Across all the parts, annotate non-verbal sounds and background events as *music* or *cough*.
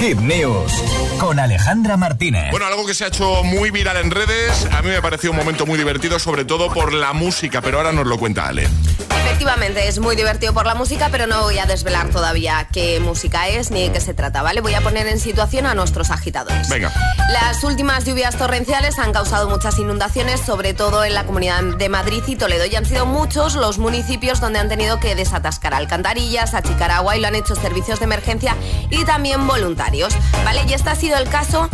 Hit News con Alejandra Martínez. Bueno, algo que se ha hecho muy viral en redes, a mí me pareció un momento muy divertido, sobre todo por la música, pero ahora nos lo cuenta Ale. Efectivamente, es muy divertido por la música, pero no voy a desvelar todavía qué música es ni de qué se trata, ¿vale? Voy a poner en situación a nuestros agitadores. Venga. Las últimas lluvias torrenciales han causado muchas inundaciones, sobre todo en la comunidad de Madrid y Toledo, y han sido muchos los municipios donde han tenido que desatascar alcantarillas, achicar agua y lo han hecho servicios de emergencia y también voluntarios, ¿vale? Y este ha sido el caso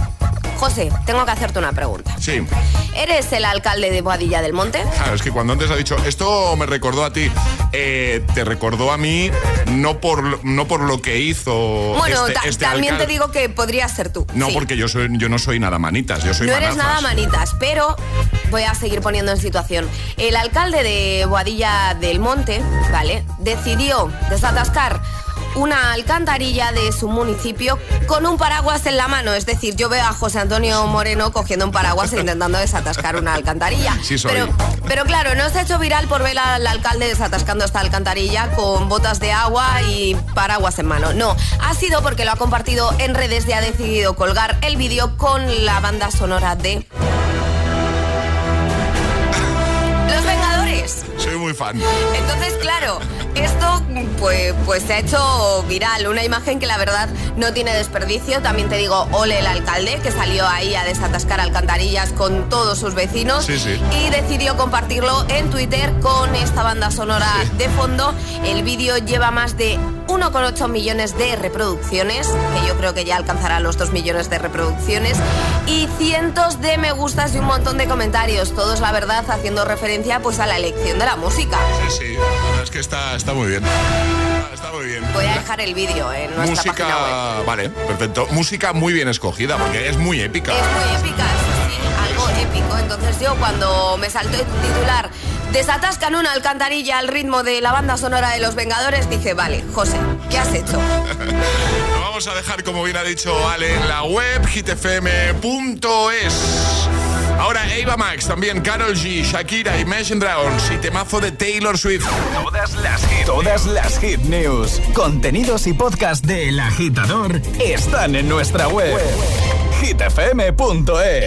José, tengo que hacerte una pregunta. Sí. ¿Eres el alcalde de Boadilla del Monte? Claro, es que cuando antes ha dicho, esto me recordó a ti, eh, te recordó a mí no por, no por lo que hizo. Bueno, este, este también alcalde. te digo que podría ser tú. No, sí. porque yo, soy, yo no soy nada manitas, yo soy No eres nada manitas, pero voy a seguir poniendo en situación. El alcalde de Boadilla del Monte, ¿vale? Decidió desatascar una alcantarilla de su municipio con un paraguas en la mano. Es decir, yo veo a José Antonio Moreno cogiendo un paraguas e intentando desatascar una alcantarilla. Sí soy. Pero, pero claro, no se ha hecho viral por ver al alcalde desatascando esta alcantarilla con botas de agua y paraguas en mano. No, ha sido porque lo ha compartido en redes y ha decidido colgar el vídeo con la banda sonora de... Los Vengadores. Soy muy fan. Entonces, claro, esto pues, pues se ha hecho viral, una imagen que la verdad no tiene desperdicio. También te digo, ole el alcalde, que salió ahí a desatascar alcantarillas con todos sus vecinos Sí, sí. y decidió compartirlo en Twitter con esta banda sonora de fondo. El vídeo lleva más de 1,8 millones de reproducciones, que yo creo que ya alcanzará los 2 millones de reproducciones, y cientos de me gustas y un montón de comentarios, todos la verdad haciendo referencia pues a la elección de la música. Sí, sí, la verdad es que está, está muy bien. Está- muy bien. Voy a dejar el vídeo en nuestra página web. Música, vale, perfecto. Música muy bien escogida, porque es muy épica. Es muy épica, sí, algo épico. Entonces yo cuando me saltó el titular Desatascan una alcantarilla al ritmo de la banda sonora de Los Vengadores, dije, vale, José, ¿qué has hecho? *laughs* Lo vamos a dejar, como bien ha dicho Ale, en la web hitfm.es. Ahora Eva Max, también Carol G, Shakira, Imagine Dragons y temazo de Taylor Swift. Todas las hit, todas las hit news, contenidos y podcast del agitador están en nuestra web. hitfm.es